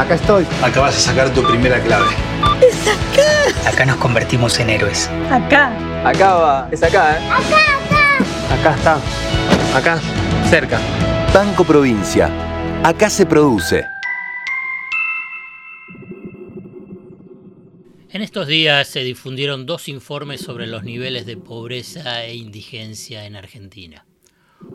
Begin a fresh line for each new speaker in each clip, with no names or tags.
Acá estoy.
Acá vas a sacar tu primera clave.
¡Es acá!
Acá nos convertimos en héroes.
Acá.
Acá va. Es acá, ¿eh?
Acá,
acá. Acá está. Acá. Cerca.
Banco Provincia. Acá se produce.
En estos días se difundieron dos informes sobre los niveles de pobreza e indigencia en Argentina.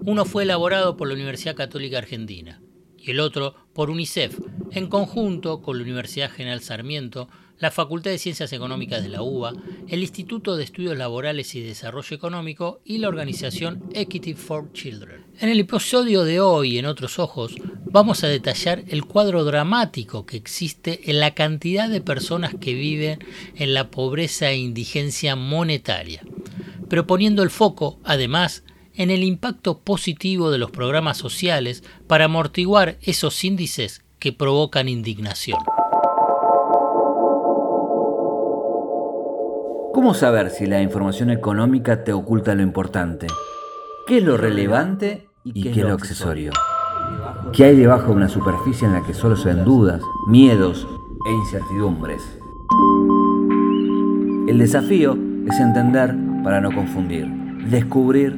Uno fue elaborado por la Universidad Católica Argentina y el otro por UNICEF, en conjunto con la Universidad General Sarmiento, la Facultad de Ciencias Económicas de la UBA, el Instituto de Estudios Laborales y Desarrollo Económico y la organización Equity for Children. En el episodio de hoy, en Otros Ojos, vamos a detallar el cuadro dramático que existe en la cantidad de personas que viven en la pobreza e indigencia monetaria, pero poniendo el foco, además, en el impacto positivo de los programas sociales para amortiguar esos índices que provocan indignación.
¿Cómo saber si la información económica te oculta lo importante? ¿Qué es lo relevante y qué, es lo accesorio? ¿Qué hay debajo de una superficie en la que solo se ven dudas, miedos e incertidumbres? El desafío es entender para no confundir, descubrir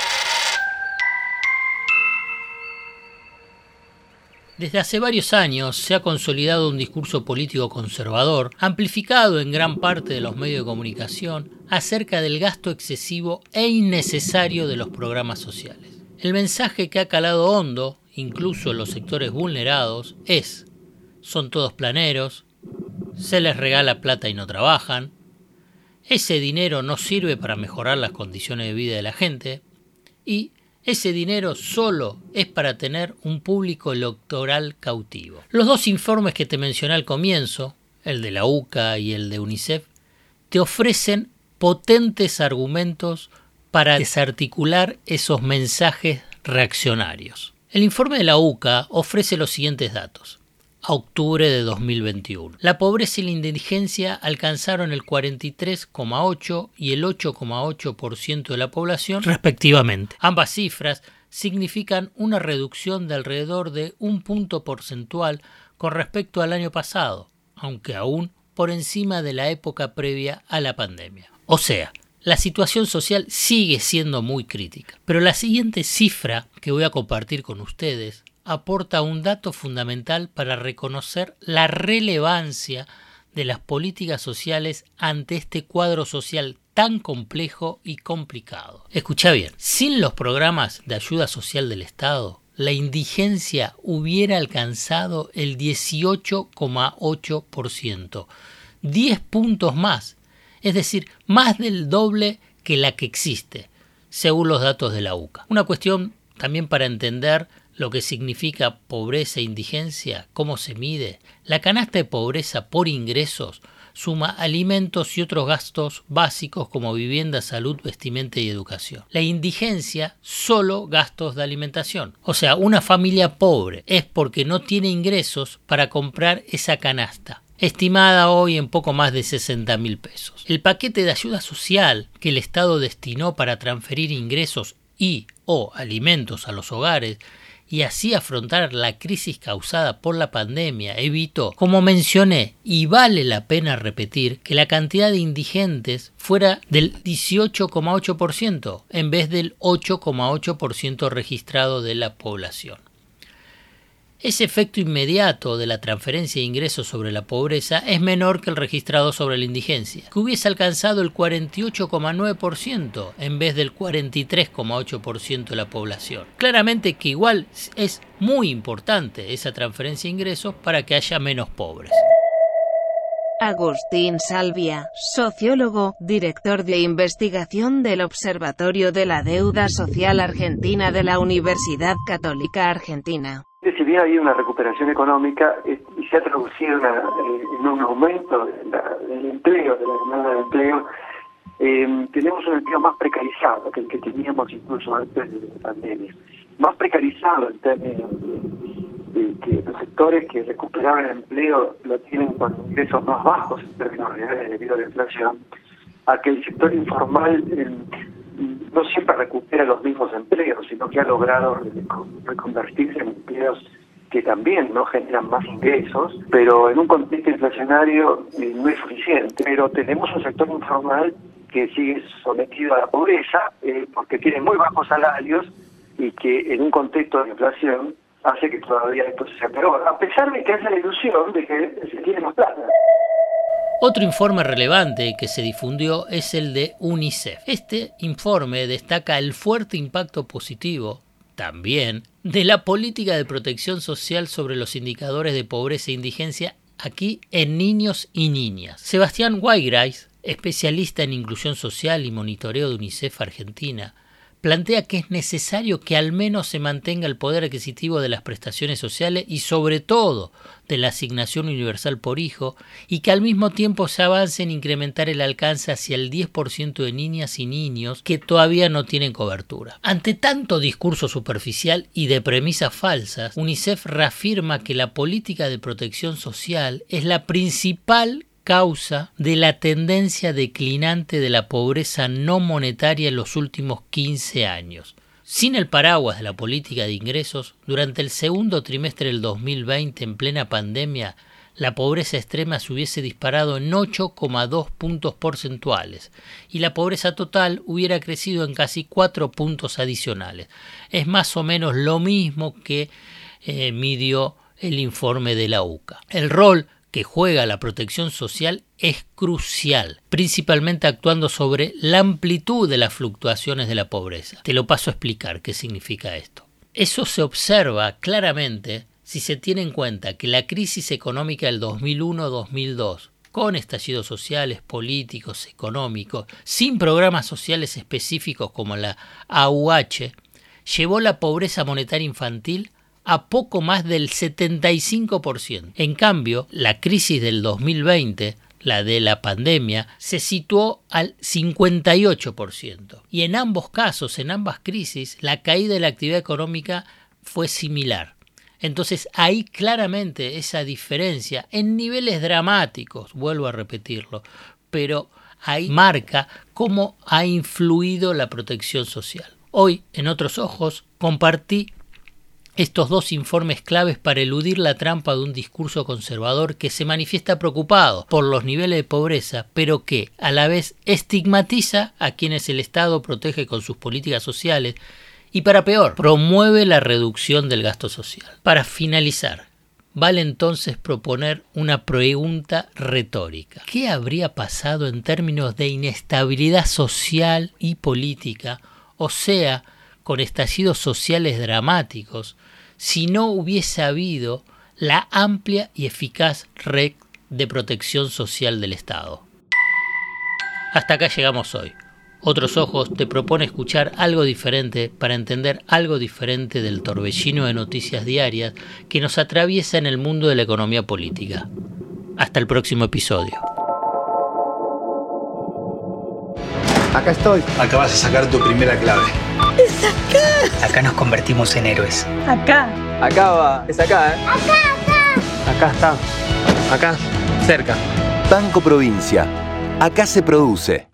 Desde hace varios años se ha consolidado un discurso político conservador, amplificado en gran parte de los medios de comunicación, acerca del gasto excesivo e innecesario de los programas sociales. El mensaje que ha calado hondo, incluso en los sectores vulnerados, es, son todos planeros, se les regala plata y no trabajan, ese dinero no sirve para mejorar las condiciones de vida de la gente, y ese dinero solo es para tener un público electoral cautivo. Los dos informes que te mencioné al comienzo, el de la UCA y el de UNICEF, te ofrecen potentes argumentos para desarticular esos mensajes reaccionarios. El informe de la UCA ofrece los siguientes datos a octubre de 2021. La pobreza y la indigencia alcanzaron el 43,8 y el 8,8% de la población respectivamente. Ambas cifras significan una reducción de alrededor de un punto porcentual con respecto al año pasado, aunque aún por encima de la época previa a la pandemia. O sea, la situación social sigue siendo muy crítica. Pero la siguiente cifra que voy a compartir con ustedes aporta un dato fundamental para reconocer la relevancia de las políticas sociales ante este cuadro social tan complejo y complicado. Escucha bien, sin los programas de ayuda social del Estado, la indigencia hubiera alcanzado el 18,8%, 10 puntos más, es decir, más del doble que la que existe, según los datos de la UCA. Una cuestión también para entender lo que significa pobreza e indigencia, cómo se mide. La canasta de pobreza por ingresos suma alimentos y otros gastos básicos como vivienda, salud, vestimenta y educación. La indigencia, solo gastos de alimentación. O sea, una familia pobre es porque no tiene ingresos para comprar esa canasta estimada hoy en poco más de 60 mil pesos. El paquete de ayuda social que el Estado destinó para transferir ingresos y o alimentos a los hogares y así afrontar la crisis causada por la pandemia evitó, como mencioné, y vale la pena repetir, que la cantidad de indigentes fuera del 18,8% en vez del 8,8% registrado de la población. Ese efecto inmediato de la transferencia de ingresos sobre la pobreza es menor que el registrado sobre la indigencia, que hubiese alcanzado el 48,9% en vez del 43,8% de la población. Claramente que igual es muy importante esa transferencia de ingresos para que haya menos pobres.
Agustín Salvia, sociólogo, director de investigación del Observatorio de la Deuda Social Argentina de la Universidad Católica Argentina.
Si bien ha una recuperación económica y se ha traducido en un aumento del empleo, de la demanda de empleo, eh, tenemos un empleo más precarizado que el que teníamos incluso antes de la pandemia. Más precarizado en términos de, que los sectores que recuperaban el empleo lo tienen con ingresos más bajos en términos reales debido a la inflación, a que el sector informal eh, no siempre recupera los mismos empleos, sino que ha logrado reconvertirse en empleos que también no generan más ingresos, pero en un contexto inflacionario eh, no es suficiente. Pero tenemos un sector informal que sigue sometido a la pobreza eh, porque tiene muy bajos salarios y que en un contexto de inflación hace que todavía esto se peor, a pesar de que es la ilusión de que se tiene más plata.
Otro informe relevante que se difundió es el de UNICEF. Este informe destaca el fuerte impacto positivo también de la política de protección social sobre los indicadores de pobreza e indigencia aquí en niños y niñas. Sebastián Weigreis, especialista en inclusión social y monitoreo de UNICEF Argentina, plantea que es necesario que al menos se mantenga el poder adquisitivo de las prestaciones sociales y sobre todo de la asignación universal por hijo y que al mismo tiempo se avance en incrementar el alcance hacia el 10% de niñas y niños que todavía no tienen cobertura. Ante tanto discurso superficial y de premisas falsas, UNICEF reafirma que la política de protección social es la principal causa de la tendencia declinante de la pobreza no monetaria en los últimos 15 años. Sin el paraguas de la política de ingresos, durante el segundo trimestre del 2020, en plena pandemia, la pobreza extrema se hubiese disparado en 8,2 puntos porcentuales y la pobreza total hubiera crecido en casi 4 puntos adicionales. Es más o menos lo mismo que eh, midió el informe de la UCA. El rol que juega la protección social es crucial, principalmente actuando sobre la amplitud de las fluctuaciones de la pobreza. Te lo paso a explicar qué significa esto. Eso se observa claramente si se tiene en cuenta que la crisis económica del 2001-2002, con estallidos sociales, políticos, económicos, sin programas sociales específicos como la AUH, llevó la pobreza monetaria infantil a poco más del 75%. En cambio, la crisis del 2020, la de la pandemia, se situó al 58%. Y en ambos casos, en ambas crisis, la caída de la actividad económica fue similar. Entonces hay claramente esa diferencia en niveles dramáticos, vuelvo a repetirlo, pero ahí marca cómo ha influido la protección social. Hoy, en otros ojos, compartí estos dos informes claves para eludir la trampa de un discurso conservador que se manifiesta preocupado por los niveles de pobreza, pero que a la vez estigmatiza a quienes el Estado protege con sus políticas sociales y para peor, promueve la reducción del gasto social. Para finalizar, vale entonces proponer una pregunta retórica. ¿Qué habría pasado en términos de inestabilidad social y política, o sea, con estallidos sociales dramáticos, si no hubiese habido la amplia y eficaz red de protección social del Estado. Hasta acá llegamos hoy. Otros Ojos te propone escuchar algo diferente para entender algo diferente del torbellino de noticias diarias que nos atraviesa en el mundo de la economía política. Hasta el próximo episodio.
Acá estoy. Acabas de sacar tu primera clave.
Acá nos convertimos en héroes.
Acá. Acá va. Es acá, ¿eh?
Acá, acá.
Acá está. Acá, cerca.
Banco Provincia. Acá se produce.